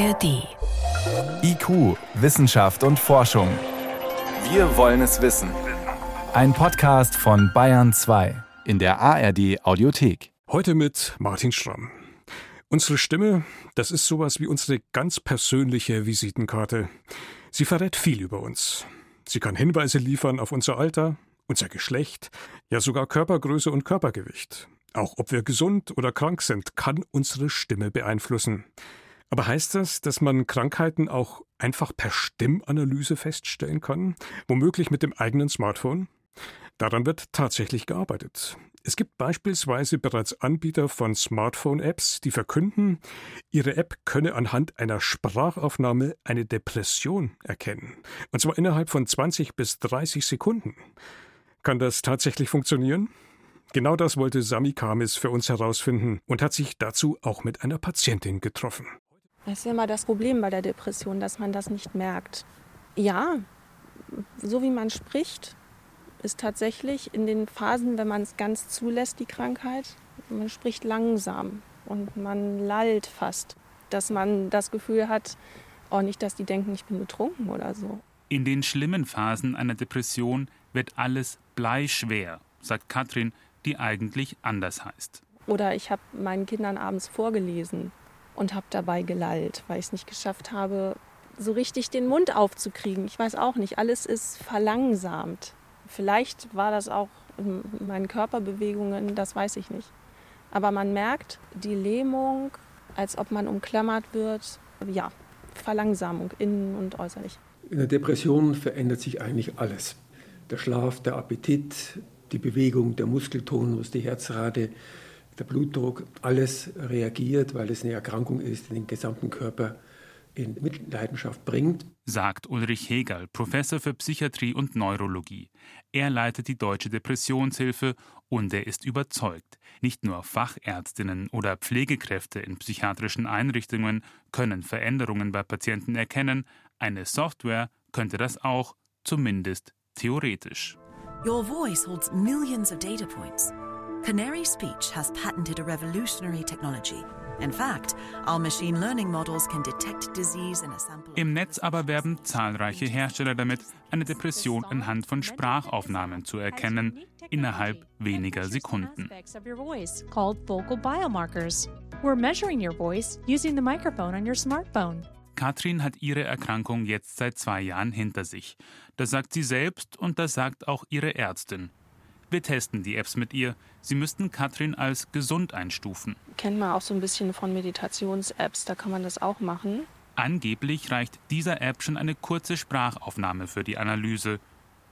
ARD. IQ, Wissenschaft und Forschung. Wir wollen es wissen. Ein Podcast von Bayern 2 in der ARD Audiothek. Heute mit Martin Schramm. Unsere Stimme, das ist sowas wie unsere ganz persönliche Visitenkarte. Sie verrät viel über uns. Sie kann Hinweise liefern auf unser Alter, unser Geschlecht, ja sogar Körpergröße und Körpergewicht. Auch ob wir gesund oder krank sind, kann unsere Stimme beeinflussen. Aber heißt das, dass man Krankheiten auch einfach per Stimmanalyse feststellen kann? Womöglich mit dem eigenen Smartphone? Daran wird tatsächlich gearbeitet. Es gibt beispielsweise bereits Anbieter von Smartphone-Apps, die verkünden, ihre App könne anhand einer Sprachaufnahme eine Depression erkennen. Und zwar innerhalb von 20 bis 30 Sekunden. Kann das tatsächlich funktionieren? Genau das wollte Sami Kamis für uns herausfinden und hat sich dazu auch mit einer Patientin getroffen. Das ist ja immer das Problem bei der Depression, dass man das nicht merkt. Ja, so wie man spricht, ist tatsächlich in den Phasen, wenn man es ganz zulässt, die Krankheit, man spricht langsam und man lallt fast, dass man das Gefühl hat, auch nicht, dass die denken, ich bin betrunken oder so. In den schlimmen Phasen einer Depression wird alles bleischwer, sagt Katrin, die eigentlich anders heißt. Oder ich habe meinen Kindern abends vorgelesen und habe dabei gelallt, weil ich es nicht geschafft habe, so richtig den Mund aufzukriegen. Ich weiß auch nicht, alles ist verlangsamt. Vielleicht war das auch in meinen Körperbewegungen, das weiß ich nicht. Aber man merkt die Lähmung, als ob man umklammert wird. Ja, Verlangsamung innen und äußerlich. In der Depression verändert sich eigentlich alles. Der Schlaf, der Appetit, die Bewegung, der Muskeltonus, die Herzrate, der Blutdruck, alles reagiert, weil es eine Erkrankung ist, die den gesamten Körper in Mitleidenschaft bringt. Sagt Ulrich Hegel, Professor für Psychiatrie und Neurologie. Er leitet die Deutsche Depressionshilfe und er ist überzeugt, nicht nur Fachärztinnen oder Pflegekräfte in psychiatrischen Einrichtungen können Veränderungen bei Patienten erkennen, eine Software könnte das auch, zumindest theoretisch. Your voice holds millions of data points. Canary Speech has patented a revolutionary technology. In fact, our machine learning models can detect disease in a sample. Im Netz aber werben zahlreiche Hersteller damit, eine Depression anhand von Sprachaufnahmen zu erkennen, innerhalb weniger Sekunden. called vocal biomarkers. We're measuring your voice using the microphone on your smartphone. Katrin hat ihre Erkrankung jetzt seit zwei Jahren hinter sich. Das sagt sie selbst und das sagt auch ihre Ärztin. Wir testen die Apps mit ihr. Sie müssten Katrin als gesund einstufen. Kennt man auch so ein bisschen von Meditations-Apps, da kann man das auch machen. Angeblich reicht dieser App schon eine kurze Sprachaufnahme für die Analyse.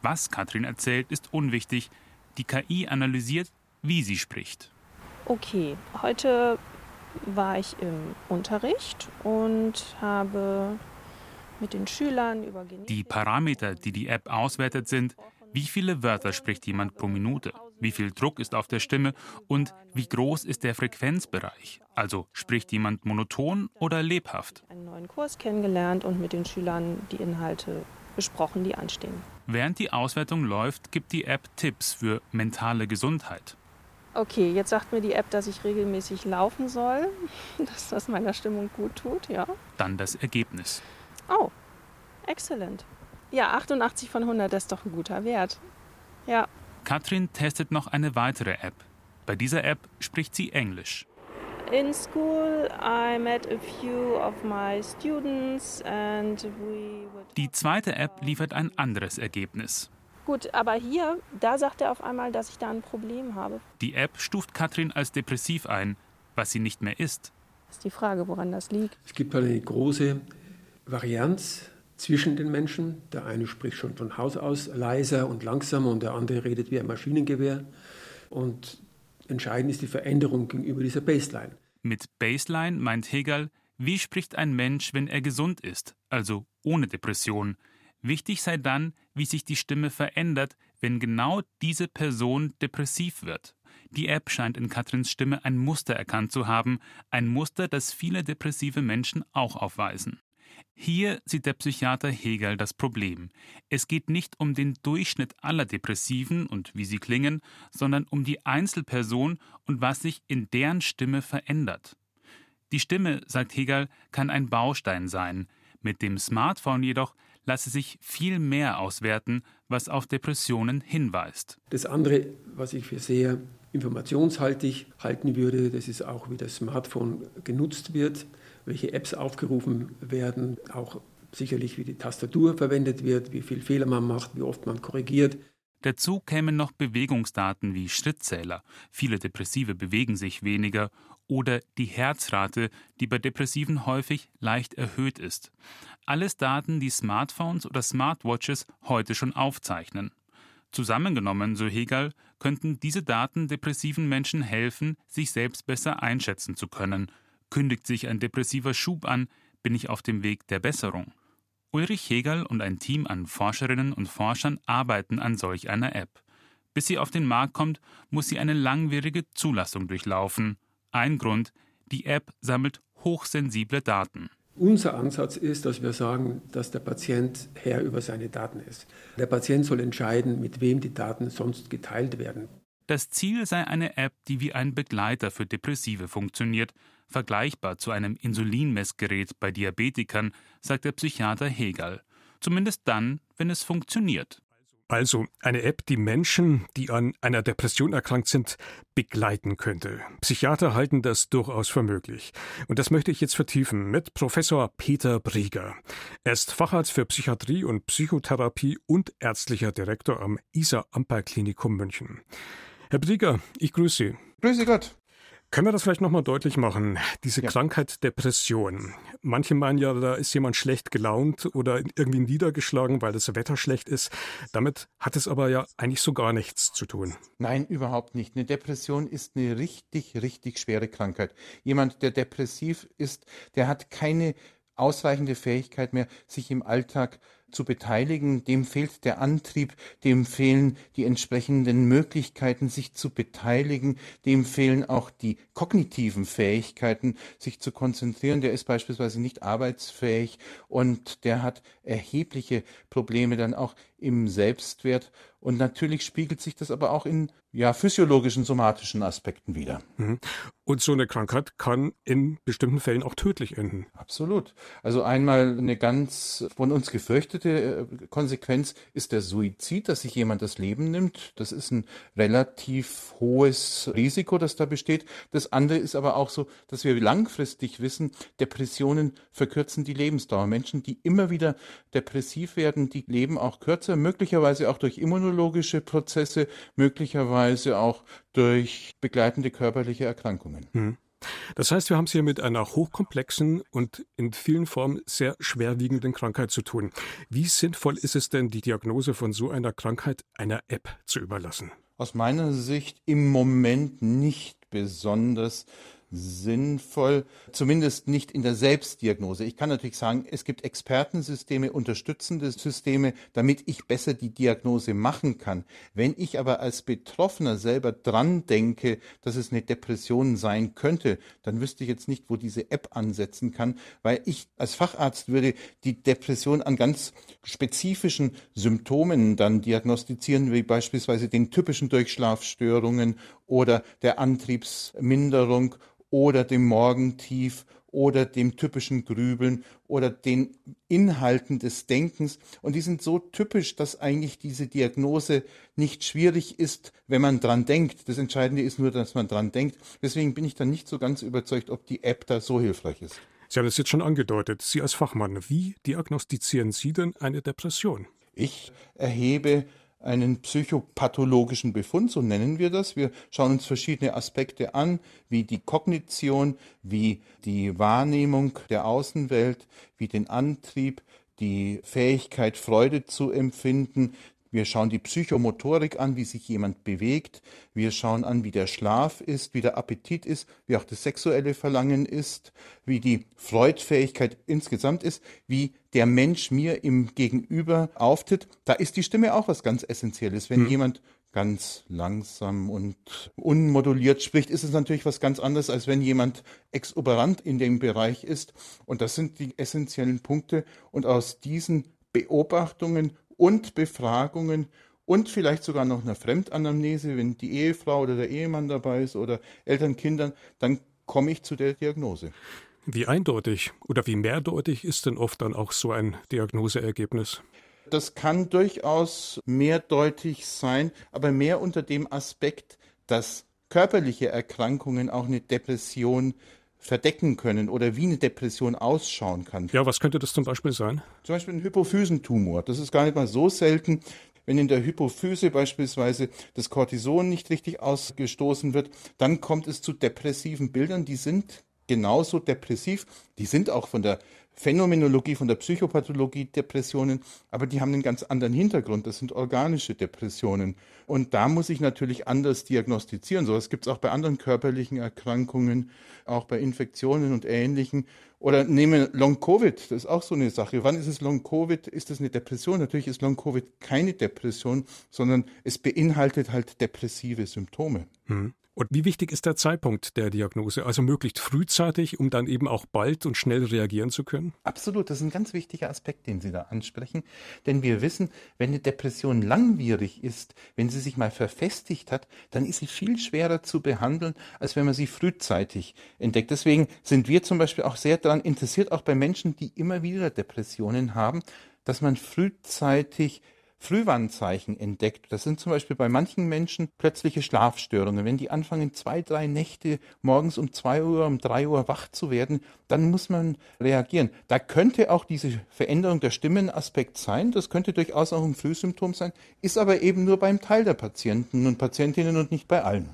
Was Katrin erzählt, ist unwichtig. Die KI analysiert, wie sie spricht. Okay, heute war ich im Unterricht und habe mit den Schülern über Genetik Die Parameter, die die App auswertet, sind, wie viele Wörter spricht jemand pro Minute, wie viel Druck ist auf der Stimme und wie groß ist der Frequenzbereich. Also spricht jemand monoton oder lebhaft. einen neuen Kurs kennengelernt und mit den Schülern die Inhalte besprochen, die anstehen. Während die Auswertung läuft, gibt die App Tipps für mentale Gesundheit. Okay, jetzt sagt mir die App, dass ich regelmäßig laufen soll, dass das meiner Stimmung gut tut, ja. Dann das Ergebnis. Oh, excellent. Ja, 88 von 100, das ist doch ein guter Wert. Ja, Katrin testet noch eine weitere App. Bei dieser App spricht sie Englisch. in school I met a few of my students and we Die zweite App liefert ein anderes Ergebnis. Gut, aber hier, da sagt er auf einmal, dass ich da ein Problem habe. Die App stuft Katrin als depressiv ein, was sie nicht mehr ist. Ist die Frage, woran das liegt. Es gibt eine große Varianz zwischen den Menschen. Der eine spricht schon von Haus aus leiser und langsamer und der andere redet wie ein Maschinengewehr. Und entscheidend ist die Veränderung gegenüber dieser Baseline. Mit Baseline meint Hegel, wie spricht ein Mensch, wenn er gesund ist, also ohne Depression. Wichtig sei dann, wie sich die Stimme verändert, wenn genau diese Person depressiv wird. Die App scheint in Katrins Stimme ein Muster erkannt zu haben, ein Muster, das viele depressive Menschen auch aufweisen. Hier sieht der Psychiater Hegel das Problem. Es geht nicht um den Durchschnitt aller Depressiven und wie sie klingen, sondern um die Einzelperson und was sich in deren Stimme verändert. Die Stimme, sagt Hegel, kann ein Baustein sein. Mit dem Smartphone jedoch lasse sich viel mehr auswerten, was auf Depressionen hinweist. Das andere, was ich für sehr informationshaltig halten würde, das ist auch, wie das Smartphone genutzt wird, welche Apps aufgerufen werden, auch sicherlich, wie die Tastatur verwendet wird, wie viel Fehler man macht, wie oft man korrigiert. Dazu kämen noch Bewegungsdaten wie Schrittzähler. Viele Depressive bewegen sich weniger oder die Herzrate, die bei Depressiven häufig leicht erhöht ist. Alles Daten, die Smartphones oder Smartwatches heute schon aufzeichnen. Zusammengenommen, so Hegel, könnten diese Daten depressiven Menschen helfen, sich selbst besser einschätzen zu können. Kündigt sich ein depressiver Schub an, bin ich auf dem Weg der Besserung. Ulrich Hegel und ein Team an Forscherinnen und Forschern arbeiten an solch einer App. Bis sie auf den Markt kommt, muss sie eine langwierige Zulassung durchlaufen. Ein Grund, die App sammelt hochsensible Daten. Unser Ansatz ist, dass wir sagen, dass der Patient Herr über seine Daten ist. Der Patient soll entscheiden, mit wem die Daten sonst geteilt werden. Das Ziel sei eine App, die wie ein Begleiter für Depressive funktioniert, vergleichbar zu einem Insulinmessgerät bei Diabetikern, sagt der Psychiater Hegel. Zumindest dann, wenn es funktioniert. Also eine App, die Menschen, die an einer Depression erkrankt sind, begleiten könnte. Psychiater halten das durchaus für möglich. Und das möchte ich jetzt vertiefen mit Professor Peter Brieger. Er ist Facharzt für Psychiatrie und Psychotherapie und ärztlicher Direktor am Isar Amper Klinikum München. Herr Brieger, ich grüße Sie. Grüße Gott. Können wir das vielleicht nochmal deutlich machen? Diese ja. Krankheit Depression. Manche meinen ja, da ist jemand schlecht gelaunt oder irgendwie niedergeschlagen, weil das Wetter schlecht ist. Damit hat es aber ja eigentlich so gar nichts zu tun. Nein, überhaupt nicht. Eine Depression ist eine richtig, richtig schwere Krankheit. Jemand, der depressiv ist, der hat keine ausreichende Fähigkeit mehr, sich im Alltag zu beteiligen, dem fehlt der Antrieb, dem fehlen die entsprechenden Möglichkeiten, sich zu beteiligen, dem fehlen auch die kognitiven Fähigkeiten, sich zu konzentrieren. Der ist beispielsweise nicht arbeitsfähig und der hat erhebliche Probleme dann auch im Selbstwert. Und natürlich spiegelt sich das aber auch in ja, physiologischen, somatischen Aspekten wieder. Mhm. Und so eine Krankheit kann in bestimmten Fällen auch tödlich enden. Absolut. Also einmal eine ganz von uns gefürchtete äh, Konsequenz ist der Suizid, dass sich jemand das Leben nimmt. Das ist ein relativ hohes Risiko, das da besteht. Das andere ist aber auch so, dass wir langfristig wissen, Depressionen verkürzen die Lebensdauer. Menschen, die immer wieder depressiv werden, die leben auch kürzer, möglicherweise auch durch immunologische Prozesse, möglicherweise auch durch begleitende körperliche Erkrankungen. Hm. Das heißt, wir haben es hier mit einer hochkomplexen und in vielen Formen sehr schwerwiegenden Krankheit zu tun. Wie sinnvoll ist es denn, die Diagnose von so einer Krankheit einer App zu überlassen? Aus meiner Sicht im Moment nicht besonders sinnvoll, zumindest nicht in der Selbstdiagnose. Ich kann natürlich sagen, es gibt Expertensysteme, unterstützende Systeme, damit ich besser die Diagnose machen kann. Wenn ich aber als Betroffener selber dran denke, dass es eine Depression sein könnte, dann wüsste ich jetzt nicht, wo diese App ansetzen kann, weil ich als Facharzt würde die Depression an ganz spezifischen Symptomen dann diagnostizieren, wie beispielsweise den typischen Durchschlafstörungen oder der Antriebsminderung oder dem Morgentief oder dem typischen Grübeln oder den Inhalten des Denkens. Und die sind so typisch, dass eigentlich diese Diagnose nicht schwierig ist, wenn man dran denkt. Das Entscheidende ist nur, dass man dran denkt. Deswegen bin ich dann nicht so ganz überzeugt, ob die App da so hilfreich ist. Sie haben es jetzt schon angedeutet. Sie als Fachmann, wie diagnostizieren Sie denn eine Depression? Ich erhebe einen psychopathologischen Befund, so nennen wir das. Wir schauen uns verschiedene Aspekte an, wie die Kognition, wie die Wahrnehmung der Außenwelt, wie den Antrieb, die Fähigkeit, Freude zu empfinden, wir schauen die Psychomotorik an, wie sich jemand bewegt. Wir schauen an, wie der Schlaf ist, wie der Appetit ist, wie auch das sexuelle Verlangen ist, wie die Freudfähigkeit insgesamt ist, wie der Mensch mir im Gegenüber auftritt. Da ist die Stimme auch was ganz Essentielles. Wenn hm. jemand ganz langsam und unmoduliert spricht, ist es natürlich was ganz anderes, als wenn jemand exuberant in dem Bereich ist. Und das sind die essentiellen Punkte. Und aus diesen Beobachtungen und Befragungen und vielleicht sogar noch eine Fremdanamnese, wenn die Ehefrau oder der Ehemann dabei ist oder Eltern, Kindern, dann komme ich zu der Diagnose. Wie eindeutig oder wie mehrdeutig ist denn oft dann auch so ein Diagnoseergebnis? Das kann durchaus mehrdeutig sein, aber mehr unter dem Aspekt, dass körperliche Erkrankungen auch eine Depression verdecken können oder wie eine Depression ausschauen kann. Ja, was könnte das zum Beispiel sein? Zum Beispiel ein Hypophysentumor. Das ist gar nicht mal so selten. Wenn in der Hypophyse beispielsweise das Cortison nicht richtig ausgestoßen wird, dann kommt es zu depressiven Bildern. Die sind genauso depressiv. Die sind auch von der Phänomenologie, von der Psychopathologie Depressionen, aber die haben einen ganz anderen Hintergrund. Das sind organische Depressionen. Und da muss ich natürlich anders diagnostizieren. So was gibt es auch bei anderen körperlichen Erkrankungen, auch bei Infektionen und Ähnlichen. Oder nehme Long-Covid, das ist auch so eine Sache. Wann ist es Long-Covid? Ist das eine Depression? Natürlich ist Long-Covid keine Depression, sondern es beinhaltet halt depressive Symptome. Hm. Und wie wichtig ist der Zeitpunkt der Diagnose? Also möglichst frühzeitig, um dann eben auch bald und schnell reagieren zu können? Absolut, das ist ein ganz wichtiger Aspekt, den Sie da ansprechen. Denn wir wissen, wenn eine Depression langwierig ist, wenn sie sich mal verfestigt hat, dann ist sie viel schwerer zu behandeln, als wenn man sie frühzeitig entdeckt. Deswegen sind wir zum Beispiel auch sehr daran interessiert, auch bei Menschen, die immer wieder Depressionen haben, dass man frühzeitig Frühwarnzeichen entdeckt. Das sind zum Beispiel bei manchen Menschen plötzliche Schlafstörungen. Wenn die anfangen, zwei, drei Nächte morgens um zwei Uhr, um drei Uhr wach zu werden, dann muss man reagieren. Da könnte auch diese Veränderung der Stimmenaspekt sein. Das könnte durchaus auch ein Frühsymptom sein, ist aber eben nur beim Teil der Patienten und Patientinnen und nicht bei allen.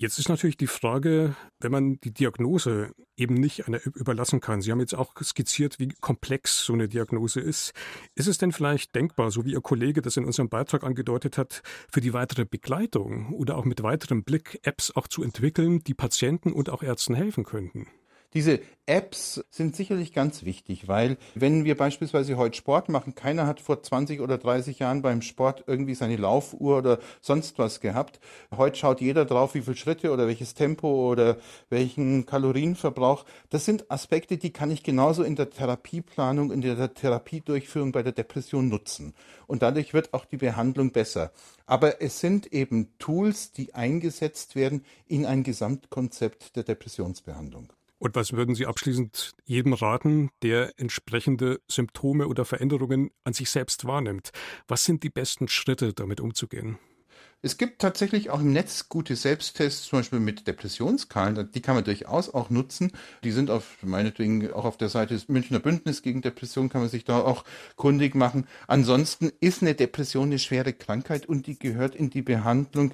Jetzt ist natürlich die Frage, wenn man die Diagnose eben nicht einer überlassen kann. Sie haben jetzt auch skizziert, wie komplex so eine Diagnose ist. Ist es denn vielleicht denkbar, so wie Ihr Kollege das in unserem Beitrag angedeutet hat, für die weitere Begleitung oder auch mit weiterem Blick Apps auch zu entwickeln, die Patienten und auch Ärzten helfen könnten? Diese Apps sind sicherlich ganz wichtig, weil wenn wir beispielsweise heute Sport machen, keiner hat vor 20 oder 30 Jahren beim Sport irgendwie seine Laufuhr oder sonst was gehabt. Heute schaut jeder drauf, wie viele Schritte oder welches Tempo oder welchen Kalorienverbrauch. Das sind Aspekte, die kann ich genauso in der Therapieplanung, in der Therapiedurchführung bei der Depression nutzen. Und dadurch wird auch die Behandlung besser. Aber es sind eben Tools, die eingesetzt werden in ein Gesamtkonzept der Depressionsbehandlung. Und was würden Sie abschließend jedem raten, der entsprechende Symptome oder Veränderungen an sich selbst wahrnimmt? Was sind die besten Schritte, damit umzugehen? Es gibt tatsächlich auch im Netz gute Selbsttests, zum Beispiel mit Depressionskalen. Die kann man durchaus auch nutzen. Die sind auf, meinetwegen, auch auf der Seite des Münchner Bündnis gegen Depression kann man sich da auch kundig machen. Ansonsten ist eine Depression eine schwere Krankheit und die gehört in die Behandlung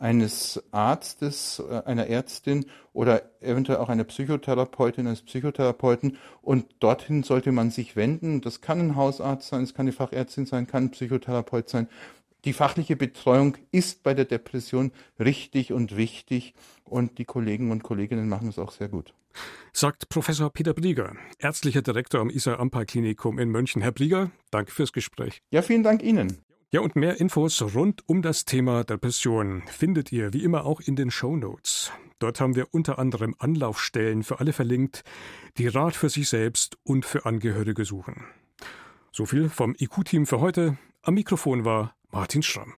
eines Arztes, äh, einer Ärztin oder eventuell auch einer Psychotherapeutin, eines Psychotherapeuten. Und dorthin sollte man sich wenden. Das kann ein Hausarzt sein, es kann eine Fachärztin sein, kann ein Psychotherapeut sein. Die fachliche Betreuung ist bei der Depression richtig und wichtig und die Kollegen und Kolleginnen machen es auch sehr gut. Sagt Professor Peter Brieger, ärztlicher Direktor am Isar Ampal Klinikum in München. Herr Brieger, danke fürs Gespräch. Ja, vielen Dank Ihnen. Ja, und mehr Infos rund um das Thema Depression findet ihr wie immer auch in den Show Notes. Dort haben wir unter anderem Anlaufstellen für alle verlinkt, die Rat für sich selbst und für Angehörige suchen. So viel vom IQ-Team für heute. Am Mikrofon war Martin Schramm.